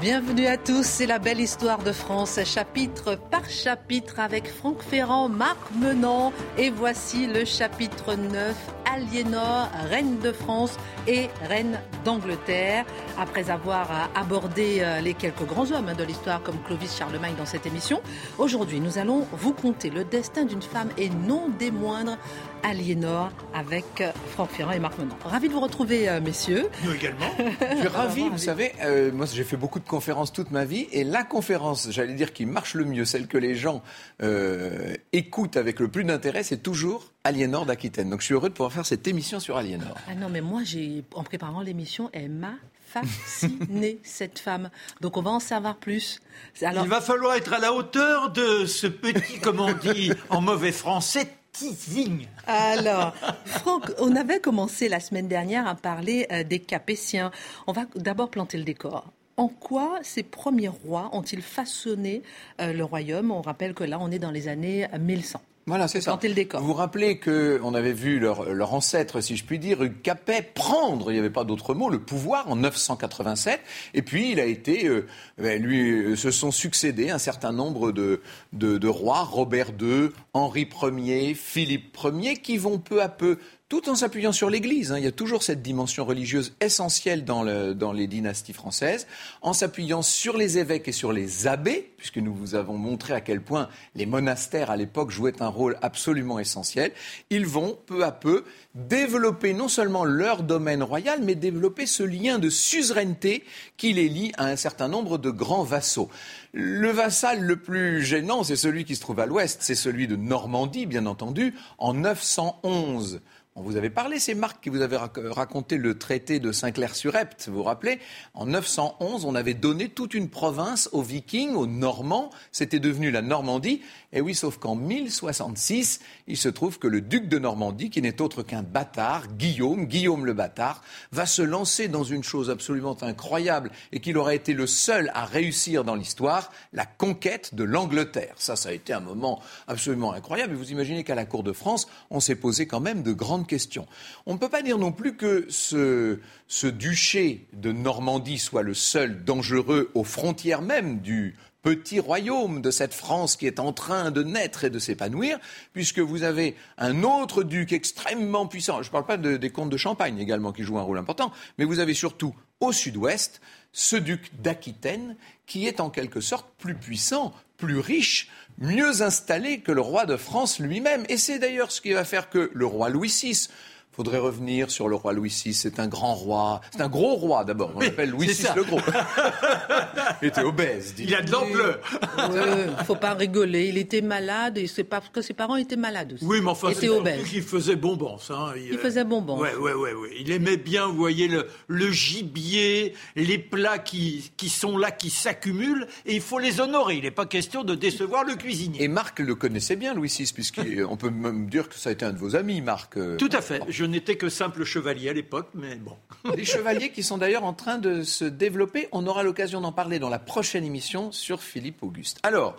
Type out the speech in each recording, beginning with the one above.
Bienvenue à tous, c'est la belle histoire de France, chapitre par chapitre avec Franck Ferrand, Marc Menant et voici le chapitre 9, Aliénor, reine de France et reine d'Angleterre. Après avoir abordé euh, les quelques grands hommes hein, de l'histoire comme Clovis Charlemagne dans cette émission, aujourd'hui nous allons vous conter le destin d'une femme et non des moindres, Aliénor, avec euh, Franck Ferrand et Marc Menant. Ravi de vous retrouver, euh, messieurs. Nous également. Je suis ravi, vous savez, euh, moi j'ai fait beaucoup de conférences toute ma vie et la conférence, j'allais dire, qui marche le mieux, celle que les gens euh, écoutent avec le plus d'intérêt, c'est toujours Aliénor d'Aquitaine. Donc je suis heureux de pouvoir faire cette émission sur Aliénor. Ah non, mais moi, j'ai, en préparant l'émission, elle m'a fascinée, cette femme. Donc on va en savoir plus. Alors, Il va falloir être à la hauteur de ce petit, comme on dit en mauvais français, Alors, Franck, on avait commencé la semaine dernière à parler euh, des Capétiens. On va d'abord planter le décor. En quoi ces premiers rois ont-ils façonné euh, le royaume? On rappelle que là, on est dans les années 1100. Voilà, c'est ça. Planter le décor. Vous vous rappelez qu'on avait vu leur, leur ancêtre, si je puis dire, Hugues Capet, prendre, il n'y avait pas d'autre mot, le pouvoir en 987. Et puis, il a été, euh, ben, lui, euh, se sont succédés un certain nombre de, de, de rois, Robert II, Henri Ier, Philippe Ier, qui vont peu à peu tout en s'appuyant sur l'Église. hein. Il y a toujours cette dimension religieuse essentielle dans, le- dans les dynasties françaises, en s'appuyant sur les évêques et sur les abbés, puisque nous vous avons montré à quel point les monastères à l'époque jouaient un rôle absolument essentiel. Ils vont peu à peu développer non seulement leur domaine royal, mais développer ce lien de suzeraineté qui les lie à un certain nombre de grands vassaux. Le vassal le plus gênant, c'est celui qui se trouve à l'ouest, c'est celui de Normandie, bien entendu, en 911. On vous avait parlé, c'est Marc qui vous avait rac- raconté le traité de Saint-Clair-sur-Epte, vous vous rappelez? En 911, on avait donné toute une province aux Vikings, aux Normands, c'était devenu la Normandie. Et oui, sauf qu'en 1066, il se trouve que le duc de Normandie, qui n'est autre qu'un bâtard, Guillaume, Guillaume le bâtard, va se lancer dans une chose absolument incroyable et qu'il aurait été le seul à réussir dans l'histoire, la conquête de l'Angleterre. Ça, ça a été un moment absolument incroyable. Et vous imaginez qu'à la cour de France, on s'est posé quand même de grandes questions. On ne peut pas dire non plus que ce, ce duché de Normandie soit le seul dangereux aux frontières même du petit royaume de cette France qui est en train de naître et de s'épanouir, puisque vous avez un autre duc extrêmement puissant. Je ne parle pas de- des comtes de Champagne également qui jouent un rôle important, mais vous avez surtout au sud-ouest ce duc d'Aquitaine qui est en quelque sorte plus puissant, plus riche, mieux installé que le roi de France lui-même. Et c'est d'ailleurs ce qui va faire que le roi Louis VI faudrait revenir sur le roi Louis VI. C'est un grand roi. C'est un gros roi d'abord. On l'appelle Louis VI ça. le gros. Il était obèse. Il a de l'ampleur. Il faut pas rigoler. Il était malade et c'est pas parce que ses parents étaient malades aussi. Oui, mais enfin, Il c'est obèse. qu'il faisait bonbons. Hein. Il faisait bonbons. Ouais, ouais, ouais, ouais. Il aimait bien, vous voyez, le, le gibier, les plats qui, qui sont là, qui s'accumulent, et il faut les honorer. Il n'est pas question de décevoir le cuisinier. Et Marc le connaissait bien, Louis VI, puisqu'on peut même dire que ça a été un de vos amis, Marc. euh. Tout à fait. Je n'étais que simple chevalier à l'époque, mais bon. Des chevaliers qui sont d'ailleurs en train de se développer. On aura l'occasion d'en parler dans la prochaine émission sur Philippe Auguste. Alors,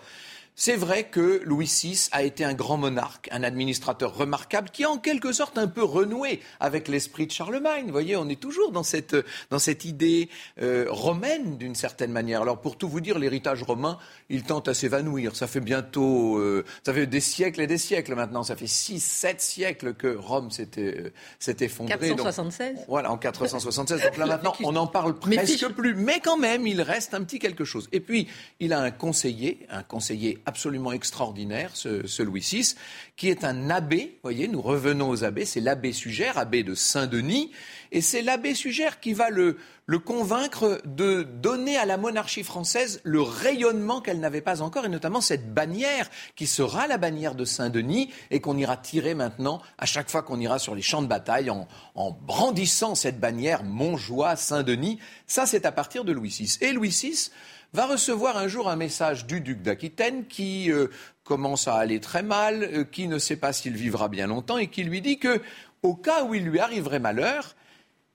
c'est vrai que Louis VI a été un grand monarque, un administrateur remarquable qui a en quelque sorte un peu renoué avec l'esprit de Charlemagne. Vous voyez, on est toujours dans cette, dans cette idée euh, romaine d'une certaine manière. Alors pour tout vous dire, l'héritage romain, il tente à s'évanouir. Ça fait bientôt, euh, ça fait des siècles et des siècles maintenant. Ça fait 6, 7 siècles que Rome s'était euh, effondrée. Donc, 476. voilà, en 476. Donc là maintenant, on n'en parle presque plus. Mais quand même, il reste un petit quelque chose. Et puis, il a un conseiller, un conseiller absolument extraordinaire, ce, Louis VI, qui est un abbé. Voyez, nous revenons aux abbés. C'est l'abbé Sugère, abbé de Saint-Denis. Et c'est l'abbé Sugère qui va le, le convaincre de donner à la monarchie française le rayonnement qu'elle n'avait pas encore, et notamment cette bannière qui sera la bannière de Saint-Denis et qu'on ira tirer maintenant à chaque fois qu'on ira sur les champs de bataille en, en brandissant cette bannière Montjoie, Saint-Denis. Ça, c'est à partir de Louis VI. Et Louis VI va recevoir un jour un message du duc d'Aquitaine qui euh, commence à aller très mal, euh, qui ne sait pas s'il vivra bien longtemps et qui lui dit que, au cas où il lui arriverait malheur,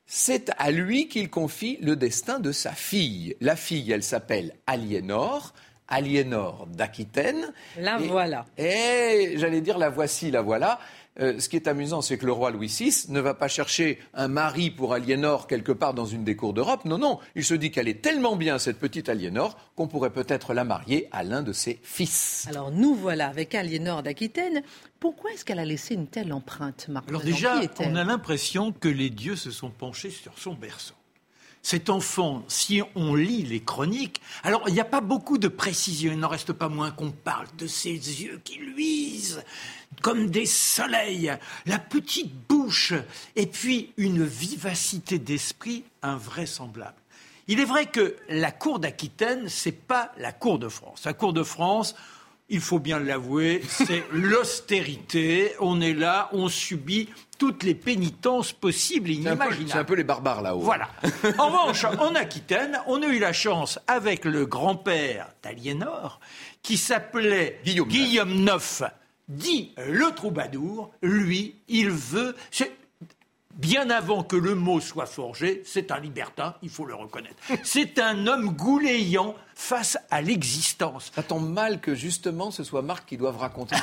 c'est à lui qu'il confie le destin de sa fille. La fille, elle s'appelle Aliénor. Aliénor d'Aquitaine. La voilà. Et j'allais dire la voici, la voilà. Euh, ce qui est amusant, c'est que le roi Louis VI ne va pas chercher un mari pour Aliénor quelque part dans une des cours d'Europe. Non, non, il se dit qu'elle est tellement bien, cette petite Aliénor, qu'on pourrait peut-être la marier à l'un de ses fils. Alors nous voilà avec Aliénor d'Aquitaine. Pourquoi est-ce qu'elle a laissé une telle empreinte, Marc Alors déjà, on a l'impression que les dieux se sont penchés sur son berceau cet enfant, si on lit les chroniques, alors il n'y a pas beaucoup de précision, il n'en reste pas moins qu'on parle de ses yeux qui luisent comme des soleils, la petite bouche, et puis une vivacité d'esprit invraisemblable. Il est vrai que la cour d'Aquitaine, c'est pas la cour de France. La cour de France, il faut bien l'avouer, c'est l'austérité. On est là, on subit toutes les pénitences possibles et inimaginables. C'est un, peu les barbares là-haut. Voilà. En revanche, en Aquitaine, on a eu la chance avec le grand-père d'Aliénor, qui s'appelait Guillaume, Guillaume IX, dit le troubadour. Lui, il veut bien avant que le mot soit forgé, c'est un libertin, il faut le reconnaître. C'est un homme gouléant face à l'existence. Ça tombe mal que justement ce soit Marc qui doive raconter.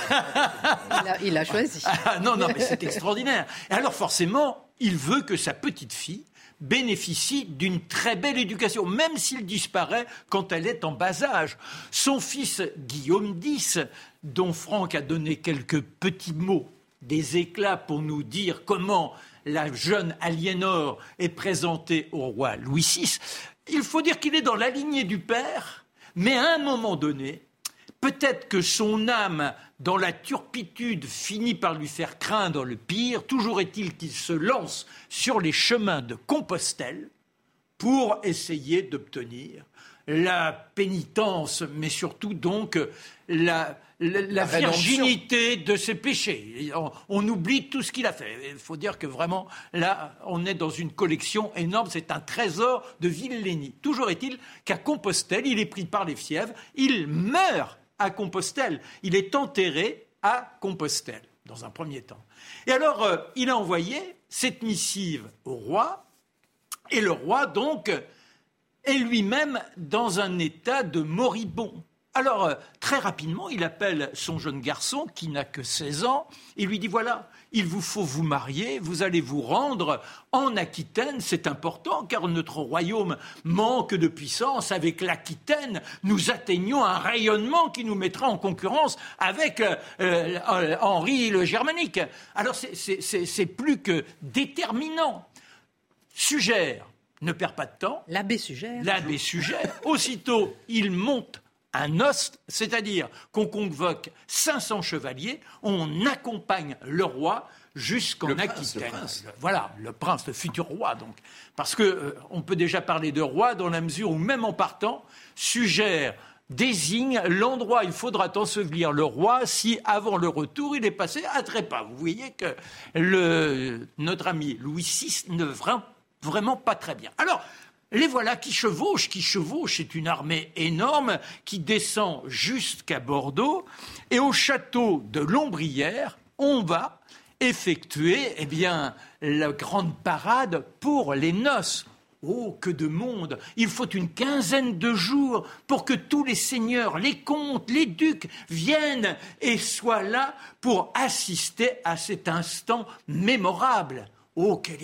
il, a, choisi. Ah, non, non, mais c'est extraordinaire. Et alors forcément, il veut que sa petite fille bénéficie d'une très belle éducation, même s'il disparaît quand elle est en bas âge. Son fils Guillaume X, dont Franck a donné quelques petits mots, des éclats pour nous dire comment la jeune Aliénor est présentée au roi Louis VI, il faut dire qu'il est dans la lignée du père, mais à un moment donné, peut-être que son âme, dans la turpitude, finit par lui faire craindre le pire. Toujours est-il qu'il se lance sur les chemins de Compostelle pour essayer d'obtenir la pénitence, mais surtout donc la, la, virginité de ses péchés. On, oublie tout ce qu'il a fait. Il faut dire que vraiment, là, on est dans une collection énorme. C'est un trésor de Villénie. Toujours est-il qu'à Compostelle, il est pris par les fièvres. Il meurt à Compostelle. Il est enterré à Compostelle, dans un premier temps. Et alors, euh, il a envoyé cette missive au roi. Et le roi, donc, est lui-même dans un état de moribond. Alors, euh, très rapidement, il appelle son jeune garçon, qui n'a que 16 ans, et lui dit, voilà, il vous faut vous marier, vous allez vous rendre en Aquitaine, c'est important, car notre royaume manque de puissance. Avec l'Aquitaine, nous atteignons un rayonnement qui nous mettra en concurrence avec euh, euh, Henri le Germanique. Alors, c'est plus que déterminant. Sugère ne perd pas de temps. L'abbé Sugère. L'abbé Sugère. Aussitôt, il monte un os, c'est-à-dire qu'on convoque 500 chevaliers, on accompagne le roi jusqu'en Aquitaine. Voilà, le prince, le futur roi, donc. Parce qu'on euh, on peut déjà parler de roi dans la mesure où, même en partant, suggère désigne l'endroit où il faudra ensevelir le roi si, avant le retour, il est passé à trépas. Vous voyez que le, notre ami Louis VI ne vraiment, vraiment pas très bien. Alors, les voilà qui chevauchent, qui chevauchent, c'est une armée énorme qui descend jusqu'à Bordeaux. Et au château de Lombrière, on va effectuer eh bien, la grande parade pour les noces. Oh, que de monde Il faut une quinzaine de jours pour que tous les seigneurs, les comtes, les ducs viennent et soient là pour assister à cet instant mémorable. Oh, qu'elle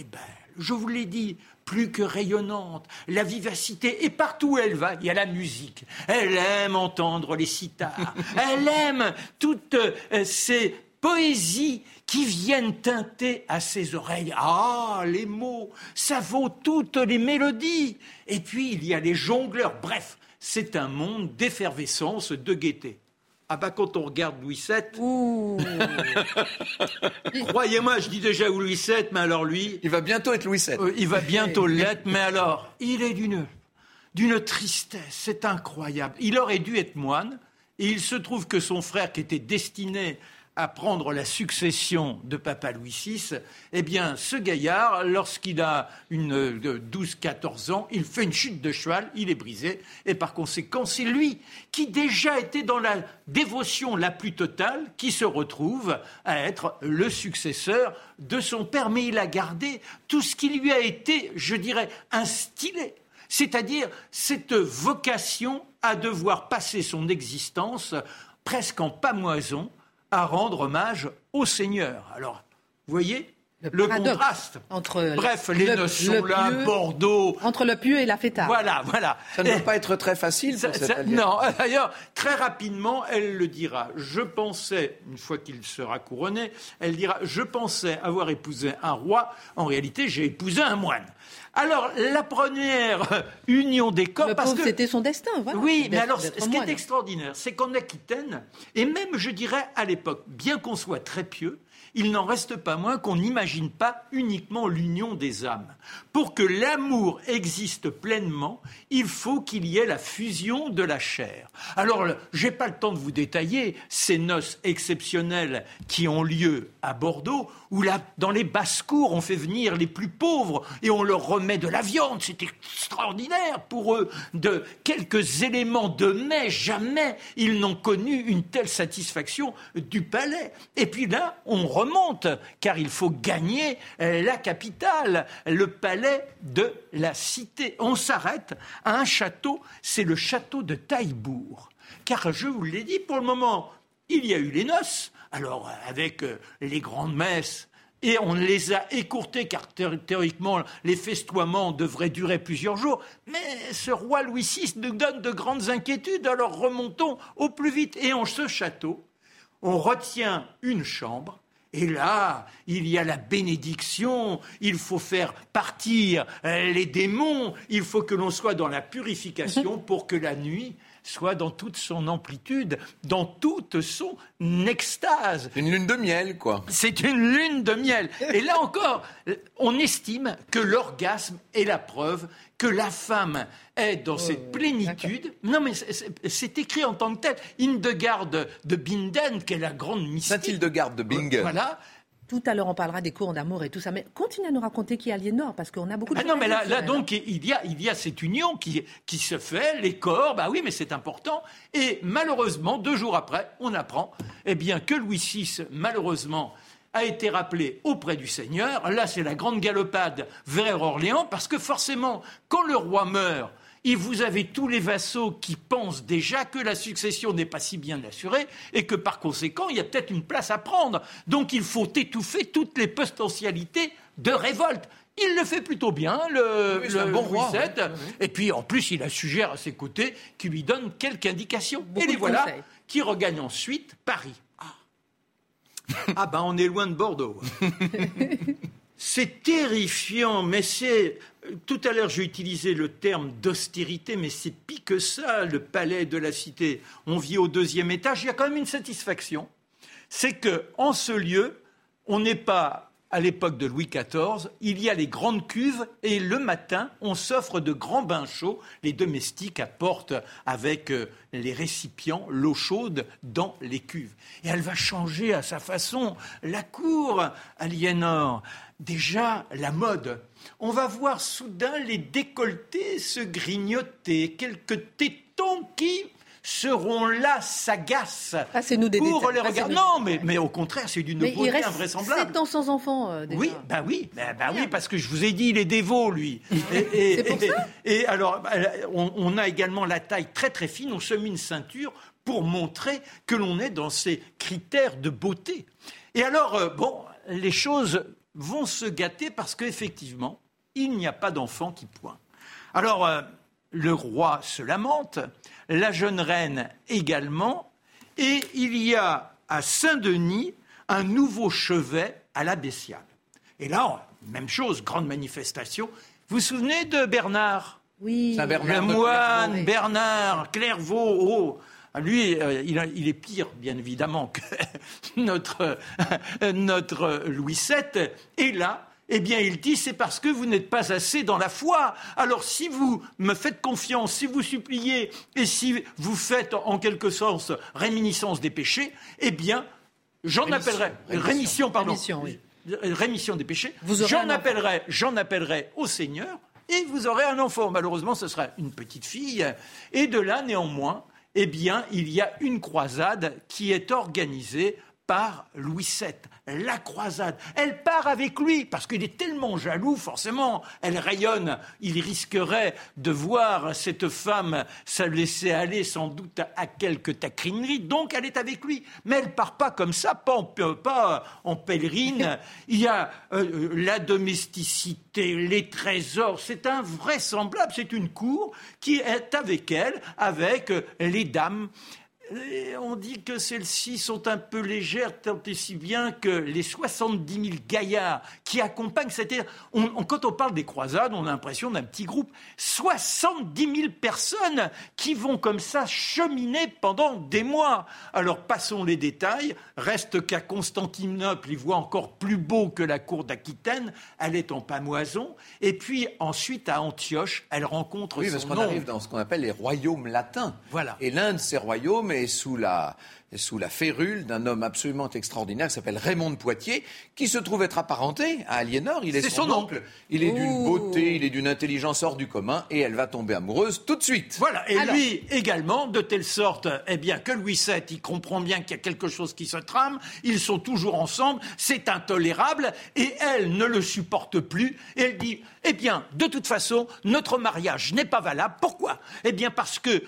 Je vous l'ai dit, plus que rayonnante, la vivacité, et partout où elle va, il y a la musique. Elle aime entendre les sitars, elle aime toutes euh, ces poésies qui viennent teinter à ses oreilles. Ah, les mots, ça vaut toutes les mélodies. Et puis, il y a les jongleurs. Bref, c'est un monde d'effervescence, de gaieté. Ah bah quand on regarde Louis VII, croyez-moi, je dis déjà Louis VII, mais alors lui, Il va bientôt être Louis VII. euh, il va bientôt l'être, mais alors, il est d'une d'une tristesse, c'est incroyable. Il aurait dû être moine, et il se trouve que son frère, qui était destiné à prendre la succession de papa Louis VI, eh bien, ce gaillard, lorsqu'il a une euh, 12-14 ans, il fait une chute de cheval, il est brisé, et par conséquent, c'est lui qui déjà était dans la dévotion la plus totale, qui se retrouve à être le successeur de son père, mais il a gardé tout ce qui lui a été, je dirais, instillé. C'est-à-dire cette vocation à devoir passer son existence presque en pamoison à rendre hommage au Seigneur. Alors, vous voyez Le contraste. entre le- Bref, les le- sont là, pieux- Bordeaux. Entre le pieux et la fêtarde. Voilà, voilà. Ça ne doit pas être très facile ça- pour cette ça- alliance. non, d'ailleurs, très rapidement, elle le dira. Je pensais, une fois qu'il sera couronné, elle dira Je pensais avoir épousé un roi. En réalité, j'ai épousé un moine. Alors, la première union des corps. Le parce pauvre, que- c'était son destin. Voilà. oui, mais alors, ce qui est extraordinaire, c'est qu'en Aquitaine, et même, je dirais, à l'époque, bien qu'on soit très pieux, il n'en reste pas moins qu'on n'imagine pas uniquement l'union des âmes. Pour que l'amour existe pleinement, il faut qu'il y ait la fusion de la chair. Alors, j'ai pas le temps de vous détailler ces noces exceptionnelles qui ont lieu à Bordeaux, où dans les basses-cours, on fait venir les plus pauvres et on leur remet de la viande. C'est extraordinaire pour eux. De quelques éléments de mets, jamais ils n'ont connu une telle satisfaction du palais. Et puis là, on remonte, car il faut gagner euh, la capitale, le palais de la cité. On s'arrête à un château, c'est le château de Taillebourg. Car je vous l'ai dit, pour le moment, il y a eu les noces, alors avec euh, les grandes messes, et on les a écourtées car thé- théoriquement les festoiements devraient durer plusieurs jours. Mais ce roi Louis VI nous donne de grandes inquiétudes, alors remontons au plus vite. Et en ce château, on retient une chambre. Et là, il y a la bénédiction, il faut faire partir euh, les démons, il faut que l'on soit dans la purification pour que la nuit soit dans toute son amplitude, dans toute son extase. Une lune de miel, quoi. C'est une lune de miel. Et là encore, on estime que l'orgasme est la preuve que la femme est dans cette plénitude. Non, mais c'est- écrit en tant que tel. Hildegarde de Binden, qui est la grande mystique. Saint-Hildegarde de Bingen. Voilà. Tout à l'heure, on parlera des cours d'amour et tout ça. Mais continue à nous raconter qui est Aliénor, parce qu'on a beaucoup de Ah non, mais là, donc, il y, a, il y a cette union qui, qui se fait, les corps, bah oui, mais c'est important. Et malheureusement, deux jours après, on apprend eh bien, que Louis VI, malheureusement, a été rappelé auprès du Seigneur. Là, c'est la grande galopade vers Orléans, parce que forcément, quand le roi meurt, et vous avez tous les vassaux qui pensent déjà que la succession n'est pas si bien assurée et que par conséquent, il y a peut-être une place à prendre. Donc il faut étouffer toutes les potentialités de révolte. Il le fait plutôt bien, le, Oui, bon Louis roi. Et puis en plus, il a suggère à ses côtés qui lui donne quelques indications. Beaucoup et les voilà conseils. qui regagnent ensuite Paris. Ah, ah ben on est loin de Bordeaux. C'est terrifiant, mais c'est. Tout à l'heure, j'ai utilisé le terme d'austérité, mais c'est pis que ça, le palais de la cité. On vit au deuxième étage. Il y a quand même une satisfaction. C'est que, en ce lieu, on n'est pas à l'époque de Louis XIV. Il y a les grandes cuves et le matin, on s'offre de grands bains chauds. Les domestiques apportent avec euh, les récipients l'eau chaude dans les cuves. Et elle va changer à sa façon la cour, Aliénor. Déjà, la mode. On va voir soudain les décolletés se grignoter, quelques tétons qui seront là, sagaces, Ah, c'est nous des pour les Ah, regarder. nous- Non, mais, mais au contraire, c'est d'une Mais il beauté reste invraisemblable. 7 ans sans enfant, euh, déjà. Oui, bah oui, bah, bah oui, parce que je vous ai dit, il est dévot, lui. Et, et- C'est pour et- ça et alors, on, on a également la taille très très fine, on se met une ceinture pour montrer que l'on est dans ces critères de beauté. Et alors, euh, bon, les choses vont se gâter parce qu'effectivement, il n'y a pas d'enfant qui point. Alors, euh, le roi se lamente, la jeune reine également, et il y a à Saint-Denis un nouveau chevet à l'abbatiale. Et là, même chose, grande manifestation. Vous vous souvenez de Bernard? Oui. Saint-Bernard. Le moine Clairvaux. Bernard Clairvaux, oh, Lui, euh, il, est pire, bien évidemment, que notre, notre Louis VII. Et là, eh bien, il dit, c'est parce que vous n'êtes pas assez dans la foi. Alors, si vous me faites confiance, si vous suppliez, et si vous faites, en quelque sorte, réminiscence des péchés, eh bien, j'en appellerai, rémission, pardon, rémission, des péchés, j'en appellerai, j'en appellerai au Seigneur, et vous aurez un enfant. Malheureusement, ce sera une petite fille. Et de là, néanmoins, eh bien, il y a une croisade qui est organisée par Louis VII. La croisade, elle part avec lui parce qu'il est tellement jaloux, forcément, elle rayonne. Il risquerait de voir cette femme se laisser aller sans doute à quelques taquineries, donc elle est avec lui. Mais elle part pas comme ça, pas en, pas en pèlerine. Il y a euh, la domesticité, les trésors, c'est invraisemblable, c'est une cour qui est avec elle, avec les dames on dit que celles-ci sont un peu légères, tant et si bien que les 70 000 gaillards qui accompagnent, c'est-à-dire, quand on parle des croisades, on a l'impression d'un petit groupe. 70 000 personnes qui vont comme ça cheminer pendant des mois. Alors passons les détails. Reste qu'à Constantinople, ils voient encore plus beau que la cour d'Aquitaine. Elle est en pamoison. Et puis ensuite, à Antioche, elle rencontre oui, parce qu'on arrive dans ce qu'on appelle les royaumes latins. Voilà. Et l'un de ces royaumes sous la, sous la férule d'un homme absolument extraordinaire qui s'appelle Raymond de Poitiers, qui se trouve être apparenté à Aliénor. Il est, son, oncle. Il est d'une beauté, il est d'une intelligence hors du commun, et elle va tomber amoureuse tout de suite. Voilà, et lui également, de telle sorte eh bien, que Louis VII, il comprend bien qu'il y a quelque chose qui se trame, ils sont toujours ensemble, c'est intolérable, et elle ne le supporte plus, et elle dit, eh bien, de toute façon, notre mariage n'est pas valable. Pourquoi? Eh bien, parce que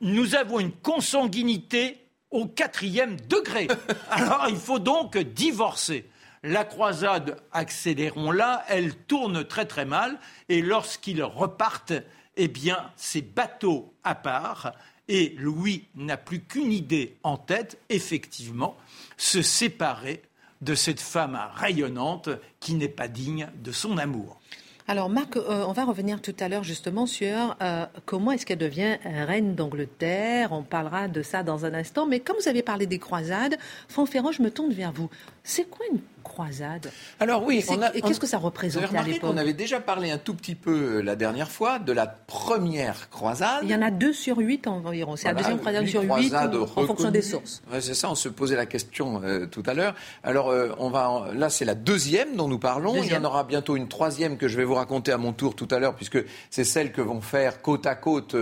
nous avons une consanguinité au quatrième degré. Alors il faut donc divorcer. La croisade, accélérons-la, elle tourne très très mal et lorsqu'ils repartent, eh bien, c'est bateau à part et Louis n'a plus qu'une idée en tête, effectivement, se séparer de cette femme rayonnante qui n'est pas digne de son amour. Alors Marc, euh, on va revenir tout à l'heure justement sur euh, comment est-ce qu'elle devient reine d'Angleterre. On parlera de ça dans un instant. Mais comme vous avez parlé des croisades, Franck je me tourne vers vous. C'est quoi une croisade Alors oui, et qu'est-ce que ça représentait à l'époque On avait déjà parlé un tout petit peu euh, la dernière fois de la première croisade. Il y en a deux sur huit environ. C'est la deuxième croisade sur huit en fonction des sources. c'est ça, on se posait la question euh, tout à l'heure. Alors euh, on va, là c'est la deuxième dont nous parlons. Il y en aura bientôt une troisième que je vais vous raconter à mon tour tout à l'heure, puisque c'est celle que vont faire côte à côte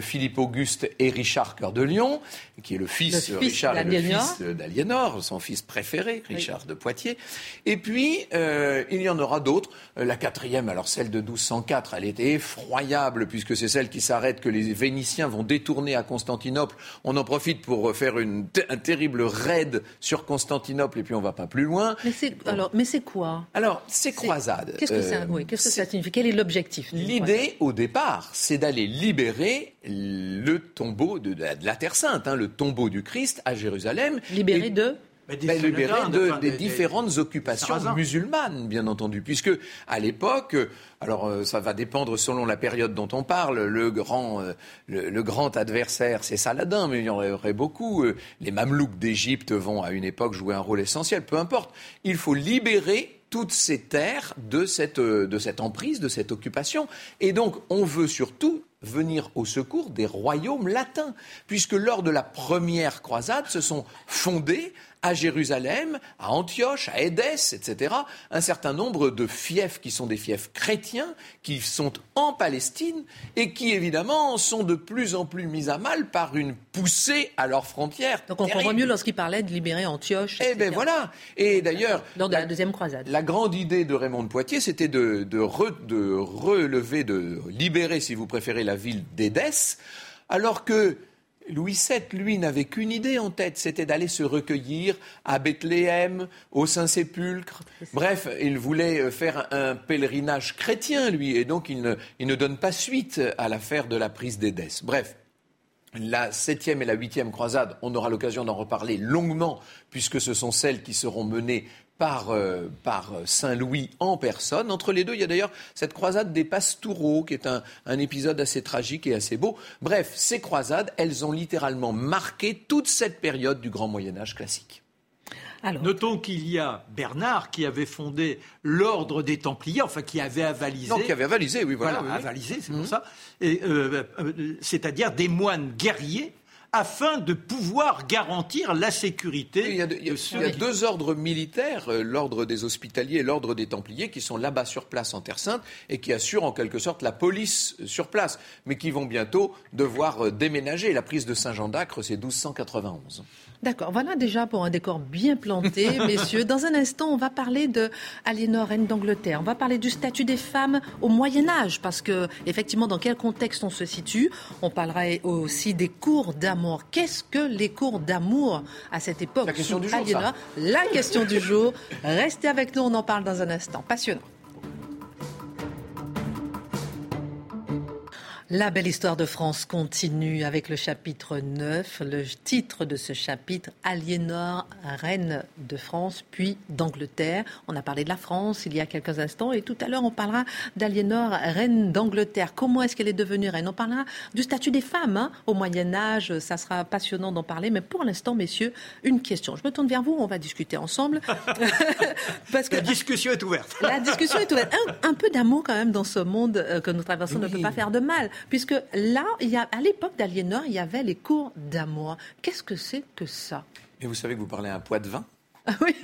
Philippe Auguste et Richard Cœur de Lion, qui est le fils, de Richard et le fils d'Aliénor, son fils préféré, Richard de Poitiers. Et puis, euh, il y en aura d'autres. Euh, la quatrième, alors celle de 1204, elle était effroyable, puisque c'est celle qui s'arrête que les Vénitiens vont détourner à Constantinople. On en profite pour faire une, un terrible raid sur Constantinople, et puis on va pas plus loin. Mais c'est, alors, mais c'est quoi? Alors, c'est croisade. Qu'est-ce que, ça, euh, qu'est-ce que ça signifie? Quel est l'objectif L'idée, au départ, c'est d'aller libérer le tombeau de, la Terre Sainte, hein, le tombeau du Christ à Jérusalem. Libérer de ben, de, des, différentes occupations musulmanes, bien entendu, puisque à l'époque, alors euh, ça va dépendre selon la période dont on parle. Le grand, euh, le, grand adversaire, c'est Saladin, mais il y en aurait beaucoup. Euh, les Mamelouks d'Égypte vont à une époque jouer un rôle essentiel. Peu importe. Il faut libérer toutes ces terres de cette, de cette emprise, de cette occupation. Et donc, on veut surtout venir au secours des royaumes latins, puisque lors de la première croisade se sont fondés à Jérusalem, à Antioche, à Édesse, etc., un certain nombre de fiefs qui sont des fiefs chrétiens, qui sont en Palestine et qui, évidemment, sont de plus en plus mis à mal par une poussée à leurs frontières. Donc on comprend mieux lorsqu'il parlait de libérer Antioche. Eh bien voilà. Et d'ailleurs, lors de la, deuxième croisade. La grande idée de Raymond de Poitiers, c'était de, de relever, de libérer, si vous préférez, la ville d'Édesse, alors que Louis VII, lui, n'avait qu'une idée en tête, c'était d'aller se recueillir à Bethléem, au Saint-Sépulcre. Bref, il voulait euh, faire un pèlerinage chrétien, lui, et donc il ne, donne pas suite à l'affaire de la prise d'Édesse. Bref, la septième et la huitième croisade, on aura l'occasion d'en reparler longuement, puisque ce sont celles qui seront menées par, euh, par Saint-Louis en personne. Entre les deux, il y a d'ailleurs cette croisade des Pastoureaux, qui est un, un, épisode assez tragique et assez beau. Bref, ces croisades, elles ont littéralement marqué toute cette période du Grand Moyen Âge classique. Notons qu'il y a Bernard qui avait fondé l'ordre des Templiers, enfin qui avait avalisé. Non, qui avait avalisé, oui, voilà. avalisé, c'est pour mhm. ça. Euh, euh, c'est-à-dire des moines guerriers afin de pouvoir garantir la sécurité. Il y a, deux ordres militaires, euh, l'ordre des hospitaliers et l'ordre des templiers, qui sont là-bas sur place en Terre Sainte et qui assurent en quelque sorte la police sur place, mais qui vont bientôt devoir déménager. La prise de Saint-Jean d'Acre, c'est 1291. D'accord, voilà déjà pour un décor bien planté, messieurs. Dans un instant, on va parler de Aliénor, reine d'Angleterre. On va parler du statut des femmes au Moyen Âge, parce que effectivement, dans quel contexte on se situe? On parlera aussi des cours d'amour. Qu'est-ce que les cours d'amour à cette époque La question du jour. La question du jour. Restez avec nous, on en parle dans un instant. Passionnant. La belle histoire de France continue avec le chapitre 9, le titre de ce chapitre, Aliénor, reine de France, puis d'Angleterre. On a parlé de la France il y a quelques instants et tout à l'heure on parlera d'Aliénor, reine d'Angleterre. Comment est-ce qu'elle est devenue reine? On parlera du statut des femmes hein, au Moyen Âge, ça sera passionnant d'en parler, mais pour l'instant, messieurs, une question. Je me tourne vers vous, on va discuter ensemble. Parce que la discussion est ouverte. La discussion est ouverte. Un, peu d'amour quand même dans ce monde euh, que nous traversons ne peut pas faire de mal puisque là, il y a, à l'époque d'Aliénor, il y avait les cours d'amour. Qu'est-ce que c'est que ça? Et vous savez que vous parlez un poids de vin? Oui.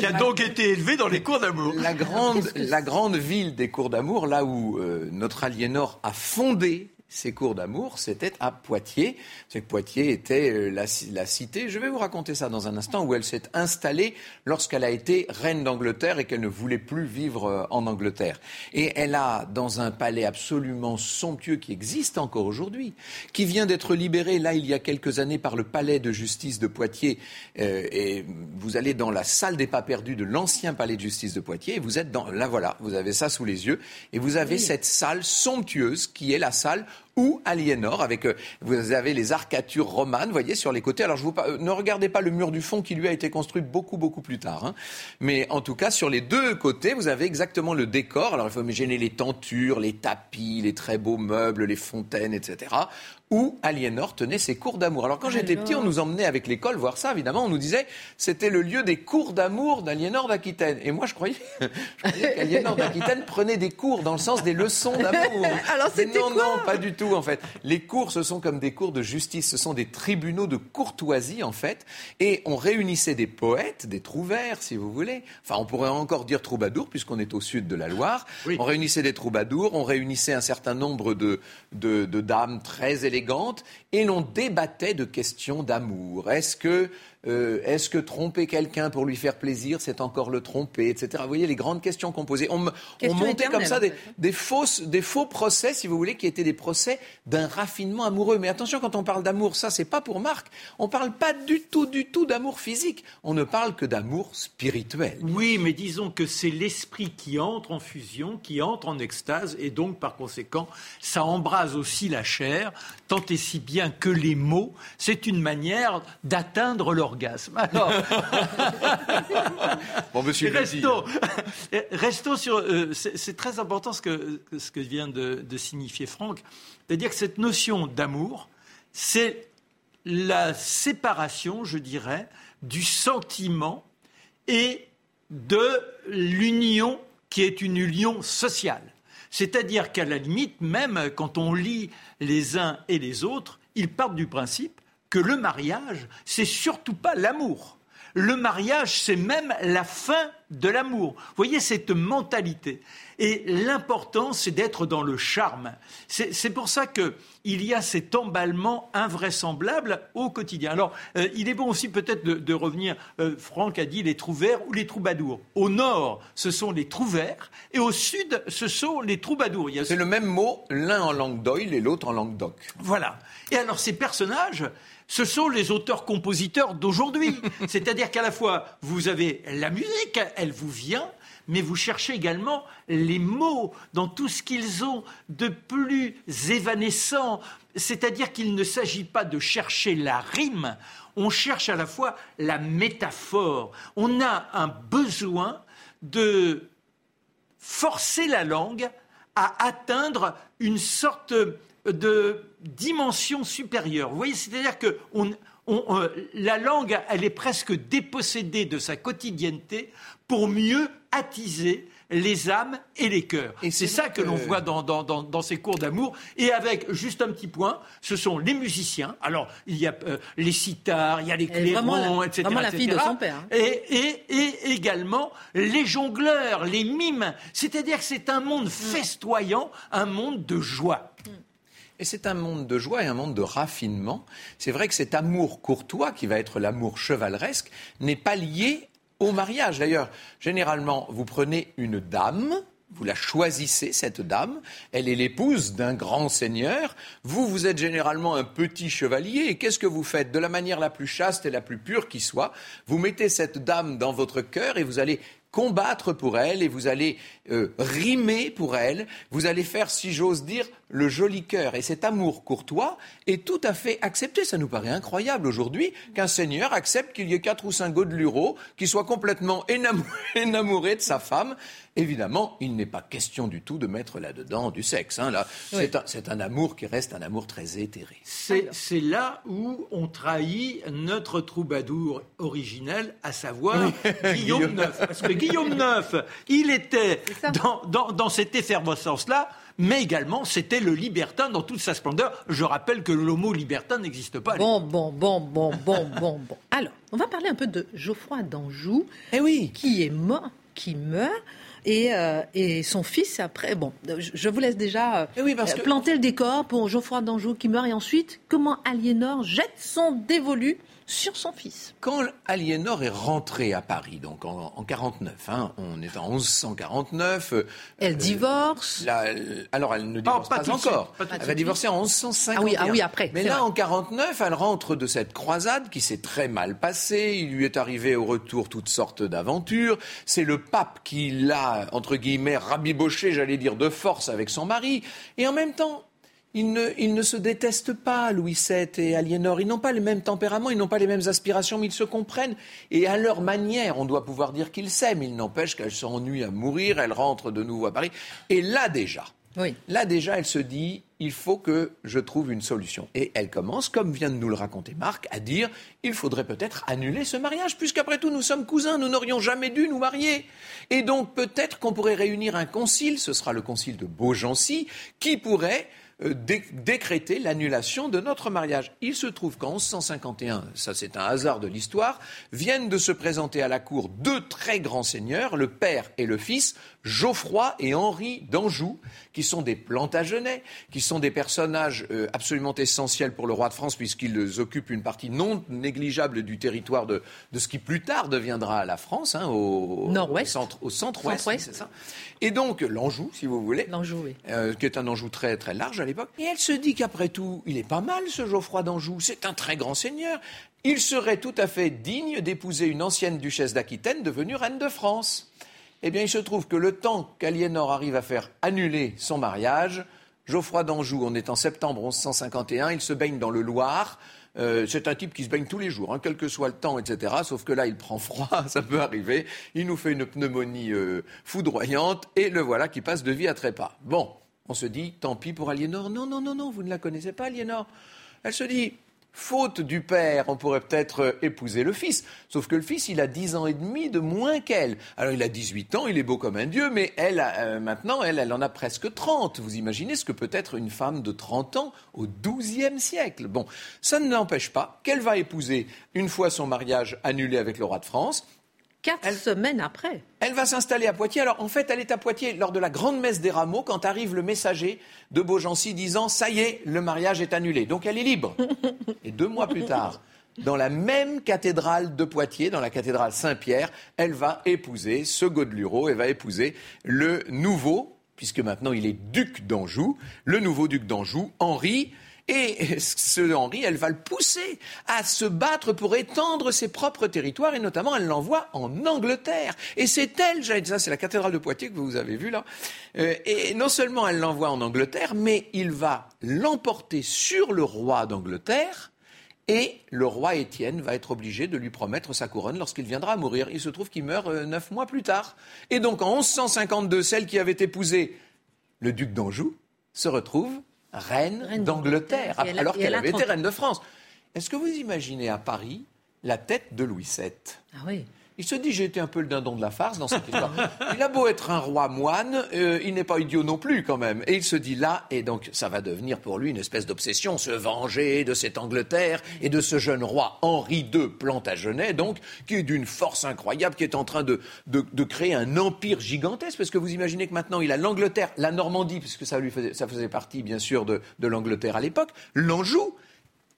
qui a donc été élevé dans les cours d'amour. La grande, la grande ville des cours d'amour, là où euh, notre Aliénor a fondé ses cours d'amour, c'était à Poitiers. C'est que Poitiers était euh, la, cité, je vais vous raconter ça dans un instant, où elle s'est installée lorsqu'elle a été reine d'Angleterre et qu'elle ne voulait plus vivre euh, en Angleterre. Et elle a, dans un palais absolument somptueux qui existe encore aujourd'hui, qui vient d'être libéré là il y a quelques années par le palais de justice de Poitiers, euh, et vous allez dans la salle des pas perdus de l'ancien palais de justice de Poitiers, et vous êtes dans, là voilà, vous avez ça sous les yeux, et vous avez cette salle somptueuse qui est la salle ou Aliénor, avec euh, vous avez les arcatures romanes, voyez, sur les côtés. Alors je euh, ne regardez pas le mur du fond qui lui a été construit beaucoup beaucoup plus tard, hein. mais en tout cas sur les deux côtés, vous avez exactement le décor. Alors il faut imaginer les tentures, les tapis, les très beaux meubles, les fontaines, etc où Aliénor tenait ses cours d'amour. Alors quand j'étais petit, on nous emmenait avec l'école voir ça, évidemment, on nous disait c'était le lieu des cours d'amour d'Aliénor d'Aquitaine. Et moi je croyais, qu'Aliénor d'Aquitaine prenait des cours dans le sens des leçons d'amour. Alors c'était Non, non, pas du tout en fait. Les cours, ce sont comme des cours de justice, ce sont des tribunaux de courtoisie en fait. Et on réunissait des poètes, des trouvères si vous voulez. Enfin, on pourrait encore dire troubadours puisqu'on est au sud de la Loire. On réunissait des troubadours, on réunissait un certain nombre de, de, de dames très et l'on débattait de questions d'amour. Est-ce que euh, est-ce que tromper quelqu'un pour lui faire plaisir, c'est encore le tromper, etc. Vous voyez les grandes questions qu'on posait. On, montait comme ça des, fausses, des faux procès, si vous voulez, qui étaient des procès d'un raffinement amoureux. Mais attention, quand on parle d'amour, ça, c'est pas pour Marc. On parle pas du tout, du tout d'amour physique. On ne parle que d'amour spirituel. Oui, mais disons que c'est l'esprit qui entre en fusion, qui entre en extase, et donc, par conséquent, ça embrase aussi la chair, tant et si bien que les mots, c'est une manière d'atteindre l'orgasme alors, bon, monsieur restons, restons sur. Euh, c'est très important ce que, ce que vient de, de signifier Franck, c'est-à-dire que cette notion d'amour, c'est la séparation, je dirais, du sentiment et de l'union qui est une union sociale. C'est-à-dire qu'à la limite, même quand on lit les uns et les autres, ils partent du principe que le mariage, c'est surtout pas l'amour. Le mariage, c'est même la fin de l'amour. Vous voyez cette mentalité. Et l'important, c'est d'être dans le charme. C'est pour ça qu'il y a cet emballement invraisemblable au quotidien. Alors, euh, il est bon aussi peut-être de, revenir, euh, Franck a dit les trouverts ou les troubadours. Au nord, ce sont les trouvères, et au sud, ce sont les troubadours. C'est le même mot, l'un en langue d'oil et l'autre en langue d'oc. Voilà. Et alors, ces personnages, ce sont les auteurs-compositeurs d'aujourd'hui. C'est-à-dire qu'à la fois, vous avez la musique, elle vous vient, mais vous cherchez également les mots dans tout ce qu'ils ont de plus évanescent. C'est-à-dire qu'il ne s'agit pas de chercher la rime, on cherche à la fois la métaphore. On a un besoin de forcer la langue à atteindre une sorte de dimension supérieure. Vous voyez, c'est-à-dire que euh, la langue, elle est presque dépossédée de sa quotidienneté pour mieux attiser les âmes et les cœurs. Et c'est ça que, l'on voit dans, ces cours d'amour. Et avec, juste un petit point, ce sont les musiciens. Alors, il y a euh, les sitars, il y a les clairons, etc. Vraiment la fille de son père. Hein. Et, et, également les jongleurs, les mimes. C'est-à-dire que c'est un monde mm. festoyant, un monde de joie. Et c'est un monde de joie et un monde de raffinement. C'est vrai que cet amour courtois, qui va être l'amour chevaleresque, n'est pas lié au mariage. D'ailleurs, généralement, vous prenez une dame, vous la choisissez, cette dame, elle est l'épouse d'un grand seigneur, vous, vous êtes généralement un petit chevalier, et qu'est-ce que vous faites? De la manière la plus chaste et la plus pure qui soit, vous mettez cette dame dans votre cœur et vous allez combattre pour elle et vous allez euh, rimer pour elle, vous allez faire, si j'ose dire, le joli cœur. Et cet amour courtois est tout à fait accepté. Ça nous paraît incroyable aujourd'hui qu'un seigneur accepte qu'il y ait quatre ou cinq godelureaux qui soient complètement énamourés de sa femme. Évidemment, il n'est pas question du tout de mettre là-dedans du sexe. Hein. Là, c'est, un, amour qui reste un amour très éthéré. C'est, là où on trahit notre troubadour originel, à savoir Guillaume IX. Parce que Guillaume IX, il était dans, dans cette effervescence-là mais également c'était le libertin dans toute sa splendeur. Je rappelle que le mot libertin n'existe pas. Bon, bon, bon, bon, bon, bon, bon. Alors, on va parler un peu de Geoffroy d'Anjou, eh oui. qui est mort, qui meurt. Et, euh, et, son fils après. Bon, je vous laisse déjà euh, eh planter le décor pour Geoffroy d'Anjou qui meurt et ensuite comment Aliénor jette son dévolu sur son fils. Quand Aliénor est rentrée à Paris, donc en, 49, hein, on est en 1149. Euh, elle divorce. alors elle ne divorce pas, encore. elle va divorcer en 1151. Ah oui, ah oui après. Mais là, en 49, elle rentre de cette croisade qui s'est très mal passée. Il lui est arrivé au retour toutes sortes d'aventures. C'est le pape qui l'a, entre guillemets, rabiboché, j'allais dire, de force avec son mari. Et en même temps, ils ne, se détestent pas, Louis VII et Aliénor. Ils n'ont pas le même tempérament, ils n'ont pas les mêmes aspirations, mais ils se comprennent. Et à leur manière, on doit pouvoir dire qu'ils s'aiment. Il n'empêche qu'elle s'ennuie à mourir, elle rentre de nouveau à Paris. Et là déjà, là déjà, elle se dit, il faut que je trouve une solution. Et elle commence, comme vient de nous le raconter Marc, à dire, il faudrait peut-être annuler ce mariage, puisqu'après tout, nous sommes cousins, nous n'aurions jamais dû nous marier. Et donc peut-être qu'on pourrait réunir un concile, ce sera le concile de Beaugency, qui pourrait décréter l'annulation de notre mariage. Il se trouve qu'en 1151, ça c'est un hasard de l'histoire, viennent de se présenter à la cour deux très grands seigneurs, le père et le fils, Geoffroy et Henri d'Anjou, qui sont des Plantagenets, qui sont des personnages euh, absolument essentiels pour le roi de France, puisqu'ils occupent une partie non négligeable du territoire de, ce qui plus tard deviendra la France, hein, au nord-ouest, centre, au centre-ouest, c'est ça. Et donc l'Anjou, si vous voulez, l'Anjou, oui. Euh, qui est un Anjou très très large à l'époque. Et elle se dit qu'après tout, il est pas mal ce Geoffroy d'Anjou. C'est un très grand seigneur. Il serait tout à fait digne d'épouser une ancienne duchesse d'Aquitaine devenue reine de France. Eh bien, il se trouve que le temps qu'Aliénor arrive à faire annuler son mariage, Geoffroy d'Anjou, on est en septembre 1151, il se baigne dans le Loir. Euh, c'est un type qui se baigne tous les jours, hein, quel que soit le temps, etc. Sauf que là, il prend froid, ça peut arriver. Il nous fait une pneumonie euh, foudroyante et le voilà qui passe de vie à trépas. Bon, on se dit, tant pis pour Aliénor. Non, non, non, non, vous ne la connaissez pas, Aliénor. Elle se dit, faute du père, on pourrait peut-être euh, épouser le fils. Sauf que le fils, il a 10 ans et demi de moins qu'elle. Alors il a 18 ans, il est beau comme un dieu, mais elle, euh, maintenant, elle, elle en a presque 30. Vous imaginez ce que peut être une femme de 30 ans au XIIe siècle Bon, ça ne l'empêche pas qu'elle va épouser, une fois son mariage annulé avec le roi de France, Quatre semaines après. Elle va s'installer à Poitiers. Alors, en fait, elle est à Poitiers lors de la grande messe des rameaux quand arrive le messager de Beaugency disant Ça y est, le mariage est annulé. Donc, elle est libre. Et deux mois plus tard, dans la même cathédrale de Poitiers, dans la cathédrale Saint-Pierre, elle va épouser ce Godelureau, elle va épouser le nouveau, puisque maintenant il est duc d'Anjou, le nouveau duc d'Anjou, Henri. Et ce Henri, elle va le pousser à se battre pour étendre ses propres territoires et notamment elle l'envoie en Angleterre. Et c'est elle, j'allais dire ça, c'est la cathédrale de Poitiers que vous avez vue là. Euh, et non seulement elle l'envoie en Angleterre, mais il va l'emporter sur le roi d'Angleterre. Et le roi Étienne va être obligé de lui promettre sa couronne lorsqu'il viendra à mourir. Il se trouve qu'il meurt euh, neuf mois plus tard. Et donc en 1152, celle qui avait épousé le duc d'Anjou se retrouve reine, Reine d'Angleterre, alors qu'elle avait été 30 reine de France. Est-ce que vous imaginez à Paris la tête de Louis VII Ah oui. Il se dit, j'ai été un peu le dindon de la farce dans cette histoire. il a beau être un roi moine, euh, il n'est pas idiot non plus quand même. Et il se dit là, et donc ça va devenir pour lui une espèce d'obsession, se venger de cette Angleterre et de ce jeune roi Henri II Plantagenet, donc, qui est d'une force incroyable, qui est en train de, de, de créer un empire gigantesque, parce que vous imaginez que maintenant il a l'Angleterre, la Normandie, puisque ça, lui faisait, ça faisait partie bien sûr de, de l'Angleterre à l'époque, l'Anjou,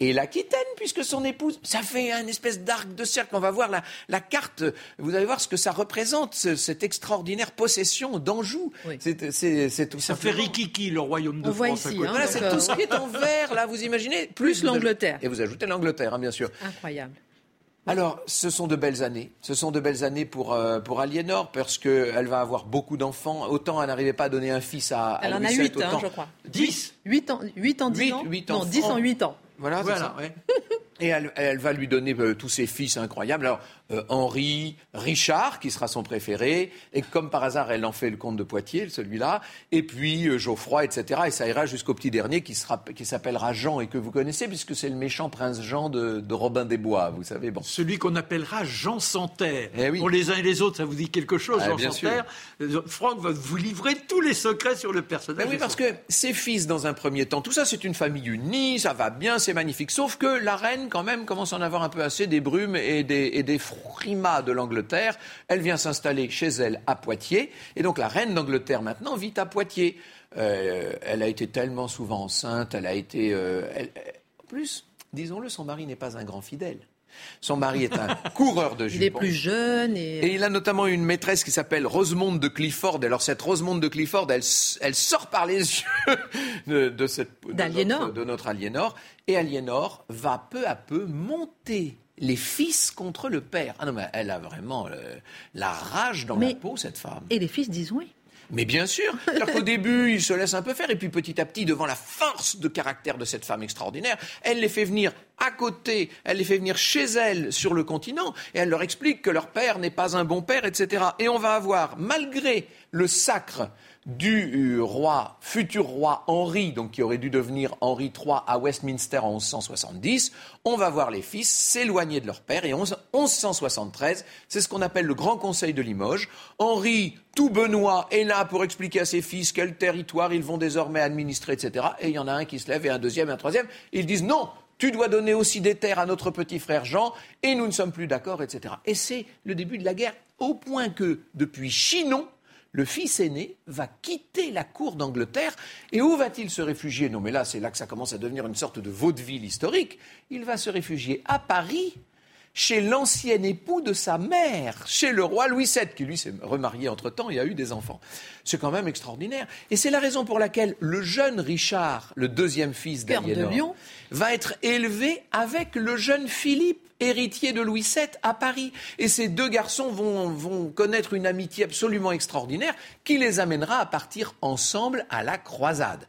et l'Aquitaine, puisque son épouse, ça fait un espèce d'arc de cercle. On va voir la, la carte, vous allez voir ce que ça représente, ce- cette extraordinaire possession d'Anjou. Oui. C'est- C'est c'est tout Ça fait Rikiki, le royaume de On voit France. à ici, côté. hein, Voilà, c'est euh, tout ce qui est en vert, là, vous imaginez Plus l'Angleterre. Et vous ajoutez l'Angleterre, hein, bien sûr. Incroyable. Alors, ce sont de belles années. Ce sont de belles années pour, euh, pour Aliénor, parce qu'elle va avoir beaucoup d'enfants. Autant elle n'arrivait pas à donner un fils à, à Elle en Louis a VII, 8, hein, je crois. 10 8 ans, 8 en 10 Huit- ans huit Non, 10 enfants. en 8 ans. Voilà, Voilà, ça. ouais. Et elle, elle va lui donner euh, tous ses fils incroyables. Alors, euh, Henri, Richard, qui sera son préféré. Et comme par hasard, elle en fait le comte de Poitiers, celui-là. Et puis euh, Geoffroy, etc. Et ça ira jusqu'au petit dernier qui, sera, qui s'appellera Jean et que vous connaissez, puisque c'est le méchant prince Jean de, de Robin des Bois, vous savez. Bon. Celui qu'on appellera Jean Santerre. Eh oui. Pour les uns et les autres, ça vous dit quelque chose, Ah, Jean bien Santerre. Euh, Franck va vous livrer tous les secrets sur le personnage. Ben oui, parce que ses fils, dans un premier temps, tout ça, c'est une famille unie, ça va bien, c'est magnifique. Sauf que la reine, quand même, commence à en avoir un peu assez des brumes et des, frimas de l'Angleterre. Elle vient s'installer chez elle à Poitiers. Et donc, la reine d'Angleterre, maintenant, vit à Poitiers. Euh, elle a été tellement souvent enceinte, elle a été... euh, plus, disons-le, son mari n'est pas un grand fidèle. Son mari est un coureur de Il est jupons. plus jeune et, Et il a notamment une maîtresse qui s'appelle Rosemonde de Clifford. Alors cette Rosemonde de Clifford, elle, sort par les yeux de, de cette de notre, de notre Aliénor. Et Aliénor va peu à peu monter les fils contre le père. Ah non, mais elle a vraiment euh, la rage dans Mais- la peau, cette femme. et les fils disent oui. Mais bien sûr, c'est-à-dire qu'au début, il se laisse un peu faire, et puis petit à petit, devant la force de caractère de cette femme extraordinaire, elle les fait venir à côté, elle les fait venir chez elle sur le continent, et elle leur explique que leur père n'est pas un bon père, etc. Et on va avoir, malgré le sacre du euh, roi, futur roi Henri, donc qui aurait dû devenir Henri III à Westminster en 1170, on va voir les fils s'éloigner de leur père et en 11 1173, c'est ce qu'on appelle le Grand Conseil de Limoges. Henri, tout Benoît, est là pour expliquer à ses fils quel territoire ils vont désormais administrer, etc. Et il y en a un qui se lève et un deuxième et un troisième. Ils disent non, tu dois donner aussi des terres à notre petit frère Jean et nous ne sommes plus d'accord, etc. Et c'est le début de la guerre au point que depuis Chinon, le fils aîné va quitter la cour d'Angleterre. Et où va-t-il se réfugier? Non, mais là, c'est là que ça commence à devenir une sorte de vaudeville historique. Il va se réfugier à Paris, chez l'ancien époux de sa mère, chez le roi Louis VII, qui lui s'est remarié entre-temps et a eu des enfants. C'est quand même extraordinaire. Et c'est la raison pour laquelle le jeune Richard, le deuxième fils de d'Aliénor, lion. va être élevé avec le jeune Philippe, héritier de Louis VII à Paris. Et ces deux garçons vont, vont connaître une amitié absolument extraordinaire qui les amènera à partir ensemble à la croisade.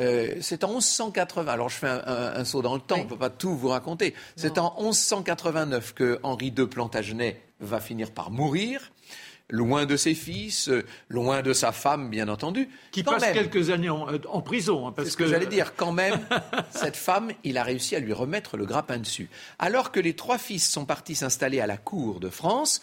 Euh, c'est en 1180. Alors je fais un, un- un saut dans le temps, Oui. on ne peut pas tout vous raconter. C'est en 1189 que Henri II Plantagenet va finir par mourir, loin de ses fils, euh, loin de sa femme, bien entendu. Qui Quand passe même. quelques années en, euh, en prison. hein, parce ce que, j'allais dire. Quand même, cette femme, il a réussi à lui remettre le grappin dessus. Alors que les trois fils sont partis s'installer à la cour de France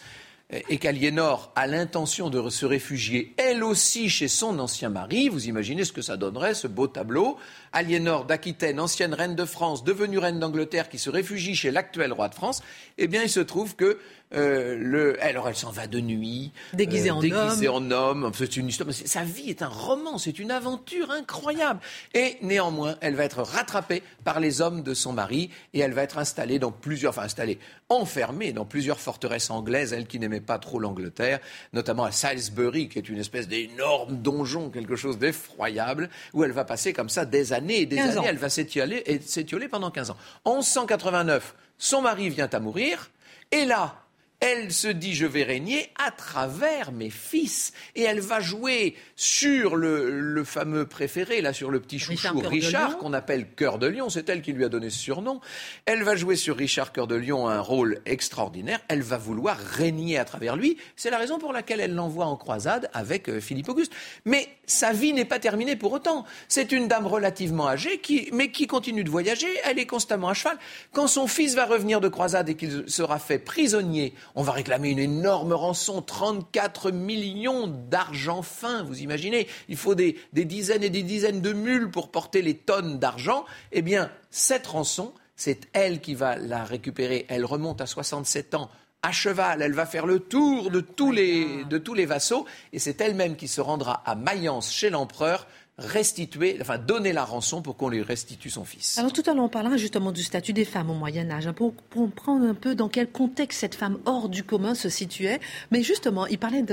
et qu'Aliénor a l'intention de se réfugier, elle aussi, chez son ancien mari, vous imaginez ce que ça donnerait, ce beau tableau. Aliénor d'Aquitaine, ancienne reine de France, devenue reine d'Angleterre, qui se réfugie chez l'actuel roi de France, eh bien, il se trouve que euh, le, alors elle s'en va de nuit, déguisée, en, déguisée homme. en homme. C'est une histoire. Sa vie est un roman, c'est une aventure incroyable. Et néanmoins, elle va être rattrapée par les hommes de son mari et elle va être installée dans plusieurs, enfin installée, enfermée dans plusieurs forteresses anglaises. Elle qui n'aimait pas trop l'Angleterre, notamment à Salisbury, qui est une espèce d'énorme donjon, quelque chose d'effroyable, où elle va passer comme ça des années et des années. Elle va s'étioler pendant 15 ans. En 1189, son mari vient à mourir. Et là, elle se dit je vais régner à travers mes fils. Et elle va jouer sur le, fameux préféré, là sur le petit chouchou Richard, qu'on appelle Cœur de Lion, c'est elle qui lui a donné ce surnom. Elle va jouer sur Richard Cœur de Lion un rôle extraordinaire. Elle va vouloir régner à travers lui. C'est la raison pour laquelle elle l'envoie en croisade avec euh, Philippe Auguste. Mais sa vie n'est pas terminée pour autant. C'est une dame relativement âgée, qui, mais qui continue de voyager. Elle est constamment à cheval. Quand son fils va revenir de croisade et qu'il sera fait prisonnier on va réclamer une énorme rançon, 34 millions d'argent fin, vous imaginez Il faut des, dizaines et des dizaines de mules pour porter les tonnes d'argent. Eh bien, cette rançon, c'est elle qui va la récupérer. Elle remonte à 67 ans à cheval, elle va faire le tour de tous les, de tous les vassaux, et c'est elle-même qui se rendra à Mayence chez l'empereur restituer, enfin donner la rançon pour qu'on lui restitue son fils. Alors tout à l'heure, on parlera justement du statut des femmes au Moyen Âge, hein, pour comprendre un peu dans quel contexte cette femme hors du commun se situait. Mais justement, il parlait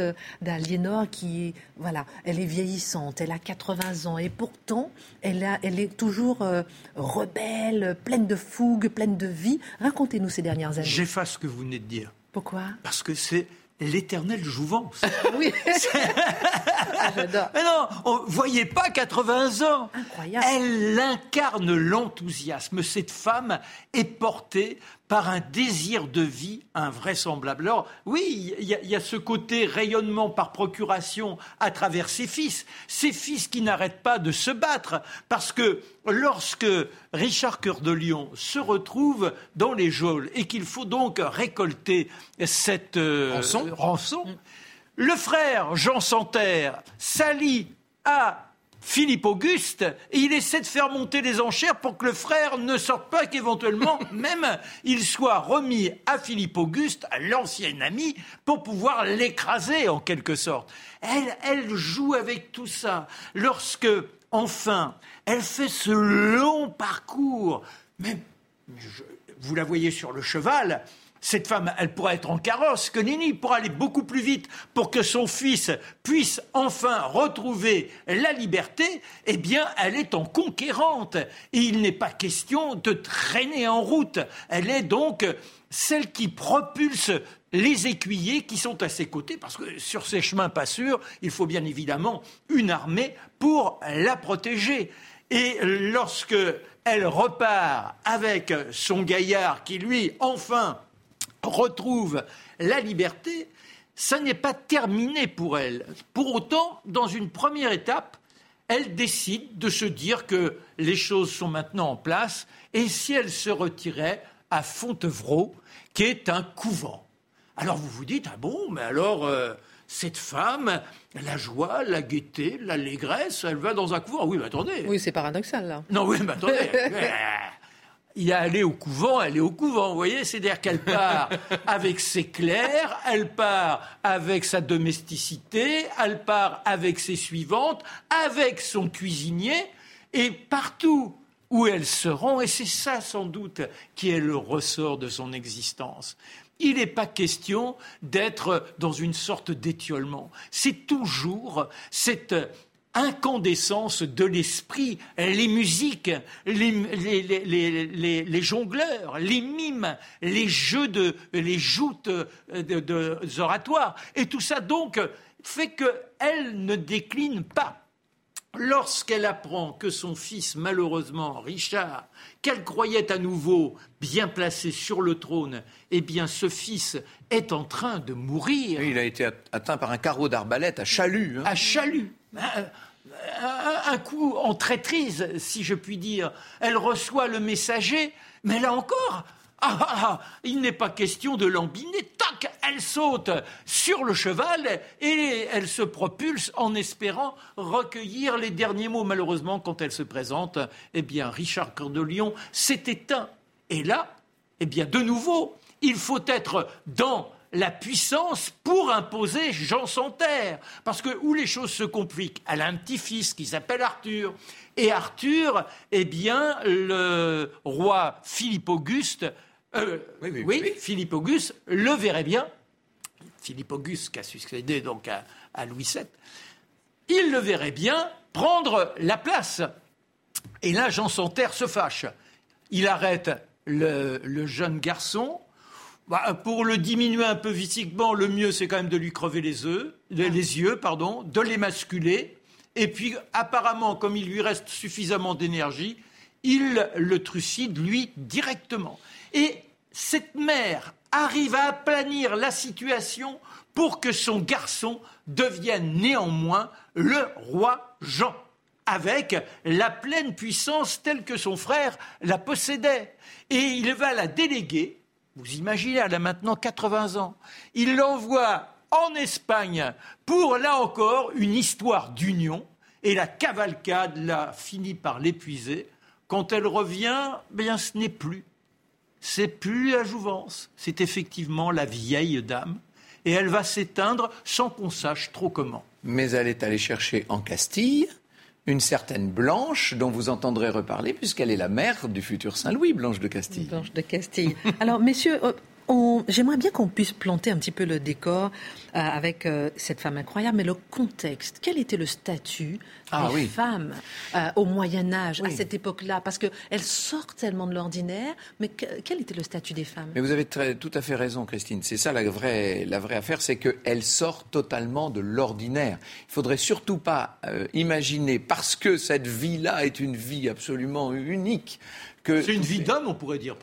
d'Aliénor qui, voilà, elle est vieillissante, elle a 80 ans, et pourtant, elle, a, elle est toujours euh, rebelle, pleine de fougue, pleine de vie. Racontez-nous ces dernières années. J'efface ce que vous venez de dire. Pourquoi? Parce que c'est l'éternelle jouvence. oui. Mais non, on, voyez pas 80 ans. Incroyable. Elle incarne l'enthousiasme. Cette femme est portée par un désir de vie invraisemblable. Alors oui, il y, a ce côté rayonnement par procuration à travers ses fils, ses fils qui n'arrêtent pas de se battre, parce que lorsque Richard Cœur de Lion se retrouve dans les geôles et qu'il faut donc récolter cette euh, rançon, le frère Jean Santerre s'allie à Philippe Auguste, et il essaie de faire monter les enchères pour que le frère ne sorte pas, qu'éventuellement même il soit remis à Philippe Auguste, à l'ancien ami, pour pouvoir l'écraser en quelque sorte. Elle, elle joue avec tout ça. Lorsque, enfin, elle fait ce long parcours, mais vous la voyez sur le cheval, cette femme, elle pourrait être en carrosse, que Nini pourrait aller beaucoup plus vite pour que son fils puisse enfin retrouver la liberté, eh bien, elle est en conquérante. Et il n'est pas question de traîner en route. Elle est donc celle qui propulse les écuyers qui sont à ses côtés, parce que sur ces chemins pas sûrs, il faut bien évidemment une armée pour la protéger. Et lorsque elle repart avec son gaillard qui, lui, enfin, retrouve la liberté, ça n'est pas terminé pour elle. Pour autant, dans une première étape, elle décide de se dire que les choses sont maintenant en place et si elle se retirait à Fontevraud, qui est un couvent. Alors vous vous dites, ah bon, mais alors euh, cette femme, la joie, la gaieté, l'allégresse, elle va dans un couvent. Oui, mais attendez. Oui, c'est paradoxal là. Non, oui, mais attendez il a allé au couvent, elle est au couvent, vous voyez C'est-à-dire qu'elle part avec ses clercs, elle part avec sa domesticité, elle part avec ses suivantes, avec son cuisinier, et partout où elle se rend, et c'est ça sans doute qui est le ressort de son existence. Il n'est pas question d'être dans une sorte d'étiolement. C'est toujours cette incandescence de l'esprit, les musiques, les, jongleurs, les mimes, les jeux de, les joutes de, oratoires. Et tout ça donc fait qu'elle ne décline pas. Lorsqu'elle apprend que son fils, malheureusement, Richard, qu'elle croyait à nouveau bien placé sur le trône, eh bien ce fils est en train de mourir. il a été atteint par un carreau d'arbalète à Chalut. Hein. À Chalut un coup en traîtrise, si je puis dire. Elle reçoit le messager, mais là encore, ah, ah, ah, il n'est pas question de l'embiner. Tac, elle saute sur le cheval et elle se propulse en espérant recueillir les derniers mots. Malheureusement, quand elle se présente, eh bien, Richard Cœur de Lion s'est éteint. Et là, eh bien, de nouveau, il faut être dans la puissance pour imposer Jean Santerre. Parce que où les choses se compliquent, elle a un petit-fils qui s'appelle Arthur. Et Arthur, eh bien, le roi Philippe Auguste, euh, oui, Philippe Auguste le verrait bien. Philippe Auguste qui a succédé donc à, Louis VII, il le verrait bien prendre la place. Et là, Jean Santerre se fâche. Il arrête le jeune garçon, bah, pour le diminuer un peu physiquement, le mieux, c'est quand même de lui crever les, œufs, les, yeux, pardon, de l'émasculer. Et puis, apparemment, comme il lui reste suffisamment d'énergie, il le trucide, lui, directement. Et cette mère arrive à aplanir la situation pour que son garçon devienne néanmoins le roi Jean, avec la pleine puissance telle que son frère la possédait. Et il va la déléguer vous imaginez, elle a maintenant 80 ans. Il l'envoie en Espagne pour, là encore, une histoire d'union. Et la cavalcade, là, finit par l'épuiser. Quand elle revient, bien, ce n'est plus. C'est plus la jouvence. C'est effectivement la vieille dame. Et elle va s'éteindre sans qu'on sache trop comment. Mais elle est allée chercher en Castille une certaine Blanche, dont vous entendrez reparler, puisqu'elle est la mère du futur Saint-Louis, Blanche de Castille. Blanche de Castille. Alors, messieurs, euh, J'aimerais bien qu'on puisse planter un petit peu le décor euh, avec euh, cette femme incroyable, mais le contexte. Quel était le statut ah des femmes euh, au Moyen Âge, à cette époque-là? Parce qu'elles sortent tellement de l'ordinaire, mais quel était le statut des femmes? Mais vous avez tout à fait raison, Christine. C'est ça la vraie, la vraie affaire, c'est qu'elles sortent totalement de l'ordinaire. Il faudrait surtout pas imaginer, parce que cette vie-là est une vie absolument unique, c'est une vie d'homme, on pourrait dire.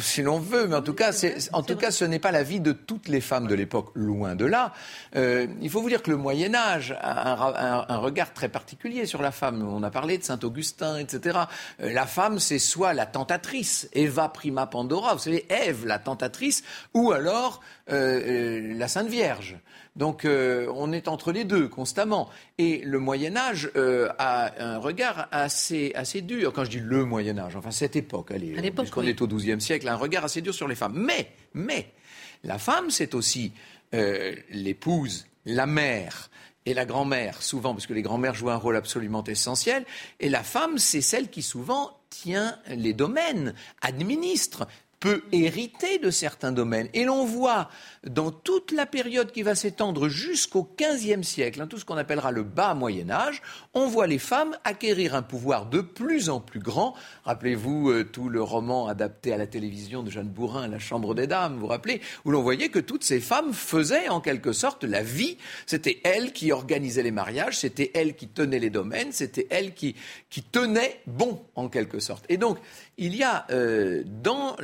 Si l'on veut, mais en tout cas, en tout cas, ce n'est pas la vie de toutes les femmes de l'époque, loin de là. Euh, il faut vous dire que le Moyen Âge a un, regard très particulier sur la femme. On a parlé de Saint Augustin, etc. Euh, la femme, c'est soit la tentatrice, Eva prima Pandora, vous savez, Ève, la tentatrice, ou alors euh, la Sainte Vierge. Donc on est entre les deux constamment. Et le Moyen Âge a un regard assez, assez dur. Quand je dis le Moyen Âge, enfin cette époque, allez, puisqu'on est au XIIe siècle, un regard assez dur sur les femmes. Mais, mais, la femme, c'est aussi euh, l'épouse, la mère et la grand-mère, souvent, parce que les grand-mères jouent un rôle absolument essentiel. Et la femme, c'est celle qui souvent tient les domaines, administre, peut hériter de certains domaines. Et l'on voit dans toute la période qui va s'étendre jusqu'au XVe siècle, hein, tout ce qu'on appellera le bas Moyen Âge, on voit les femmes acquérir un pouvoir de plus en plus grand. Rappelez-vous euh, tout le roman adapté à la télévision de Jeanne Bourrin, La Chambre des Dames, vous vous rappelez, où l'on voyait que toutes ces femmes faisaient en quelque sorte la vie. C'était elles qui organisaient les mariages, c'était elles qui tenaient les domaines, c'était elles qui, qui tenaient bon en quelque sorte. Et donc, il y a euh, dans,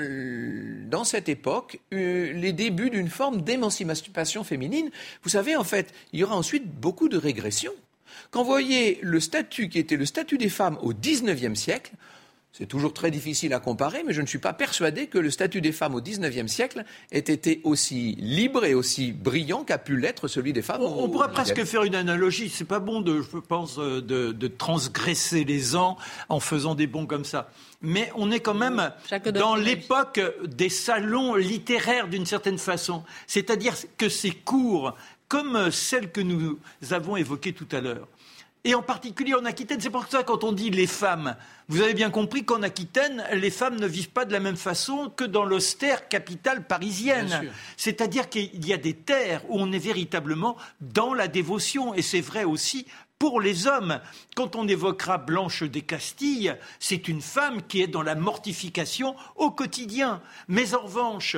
dans cette époque euh, les débuts d'une forme d'émancipation féminine. Vous savez, en fait, il y aura ensuite beaucoup de régression. Quand vous voyez le statut qui était le statut des femmes au XIXe siècle, c'est toujours très difficile à comparer, mais je ne suis pas persuadé que le statut des femmes au XIXe siècle ait été aussi libre et aussi brillant qu'a pu l'être celui des femmes. On, pourrait presque faire une analogie. C'est pas bon, de, je pense, euh, de, transgresser les ans en faisant des bons comme ça. Mais on est quand même dans l'époque des salons littéraires d'une certaine façon. C'est-à-dire que ces cours, comme celles que nous avons évoquées tout à l'heure, et en particulier en Aquitaine. C'est pour ça quand on dit les femmes, vous avez bien compris qu'en Aquitaine, les femmes ne vivent pas de la même façon que dans l'austère capitale parisienne. C'est-à-dire qu'il y a des terres où on est véritablement dans la dévotion, et c'est vrai aussi pour les hommes. Quand on évoquera Blanche des Castilles, c'est une femme qui est dans la mortification au quotidien. Mais en revanche,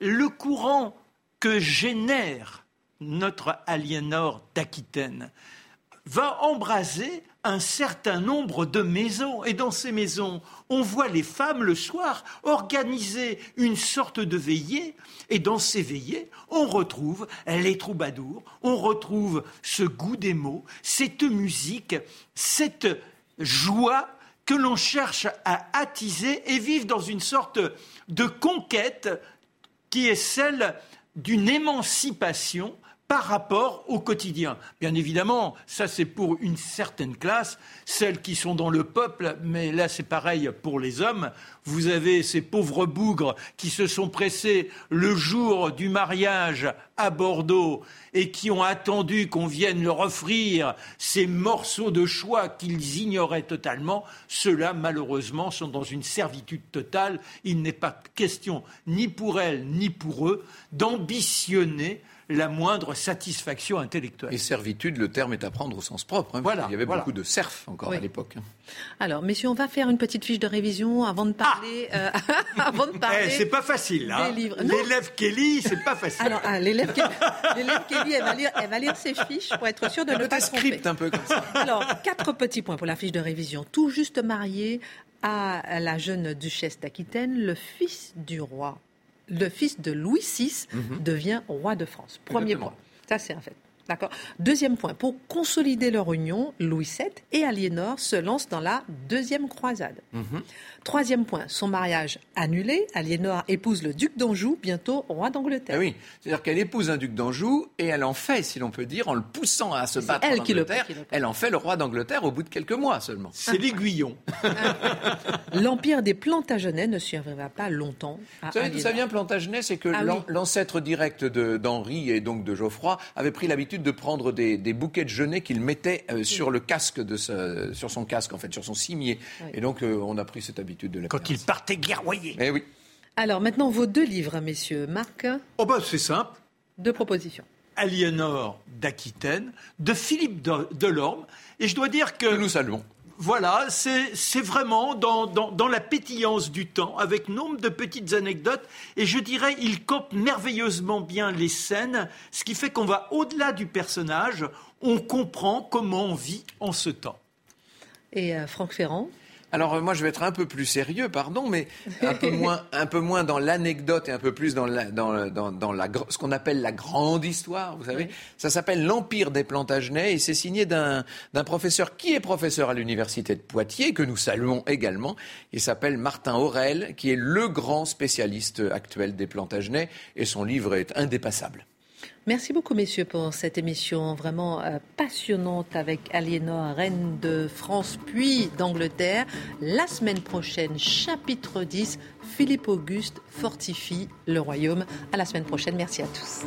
le courant que génère notre Aliénor d'Aquitaine, va embraser un certain nombre de maisons. Et dans ces maisons, on voit les femmes le soir organiser une sorte de veillée. Et dans ces veillées, on retrouve les troubadours, on retrouve ce goût des mots, cette musique, cette joie que l'on cherche à attiser et vivre dans une sorte de conquête qui est celle d'une émancipation par rapport au quotidien. Bien évidemment, ça c'est pour une certaine classe, celles qui sont dans le peuple, mais là c'est pareil pour les hommes. Vous avez ces pauvres bougres qui se sont pressés le jour du mariage à Bordeaux et qui ont attendu qu'on vienne leur offrir ces morceaux de choix qu'ils ignoraient totalement. Ceux-là, malheureusement, sont dans une servitude totale. Il n'est pas question, ni pour elles, ni pour eux, d'ambitionner la moindre satisfaction intellectuelle. Et servitude, le terme est à prendre au sens propre. Hein, voilà, il y avait beaucoup de serfs encore à l'époque. Hein. Alors, messieurs, on va faire une petite fiche de révision avant de parler. Euh, avant de parler. Eh, c'est pas facile, hein. L'élève Kelly, c'est pas facile. Alors, ah, l'élève Kelly, elle va, lire, elle va lire ses fiches pour être sûre de ne pas script un peu comme ça. Alors, quatre petits points pour la fiche de révision. Tout juste marié à la jeune duchesse d'Aquitaine, le fils du roi le fils de Louis VI mhm. devient roi de France. Premier point. Ça, c'est un fait. D'accord. Deuxième point, pour consolider leur union, Louis VII et Aliénor se lancent dans la deuxième croisade. Mhm. Troisième point, son mariage annulé, Aliénor épouse le duc d'Anjou, bientôt roi d'Angleterre. Ah oui, c'est-à-dire qu'elle épouse un duc d'Anjou et elle en fait, si l'on peut dire, en le poussant à se battre elle en Angleterre, elle en fait le roi d'Angleterre au bout de quelques mois seulement. C'est l'aiguillon. L'empire des Plantagenets ne survivra pas longtemps. À Vous savez d'où ça vient Plantagenet? C'est que ah l'ancêtre direct d'Henri et donc de Geoffroy avait pris l'habitude de prendre des, bouquets de genêts qu'il mettait euh, sur le casque de sur son casque en fait, sur son cimier. Et donc euh, on a pris cette habitude. Quand il partait guerroyer. Eh oui. Alors maintenant, vos deux livres, messieurs. Marc Oh bah c'est simple. Deux propositions. Aliénor d'Aquitaine, de Philippe Delorme. Et je dois dire que... nous saluons. Voilà, c'est vraiment dans, la pétillance du temps, avec nombre de petites anecdotes, et je dirais, il campe merveilleusement bien les scènes, ce qui fait qu'on va au-delà du personnage, on comprend comment on vit en ce temps. Et euh, Franck Ferrand? Alors euh, moi, je vais être un peu plus sérieux, pardon, mais un peu moins, un peu moins dans l'anecdote et un peu plus dans, la, dans, dans, la, ce qu'on appelle la grande histoire. Vous savez, ça s'appelle l'Empire des Plantagenets et c'est signé d'un professeur qui est professeur à l'université de Poitiers que nous saluons également. Il s'appelle Martin Aurel, qui est le grand spécialiste actuel des Plantagenets et son livre est indépassable. Merci beaucoup, messieurs, pour cette émission vraiment euh, passionnante avec Aliénor, reine de France puis d'Angleterre. La semaine prochaine, chapitre 10, Philippe Auguste fortifie le royaume. À la semaine prochaine. Merci à tous.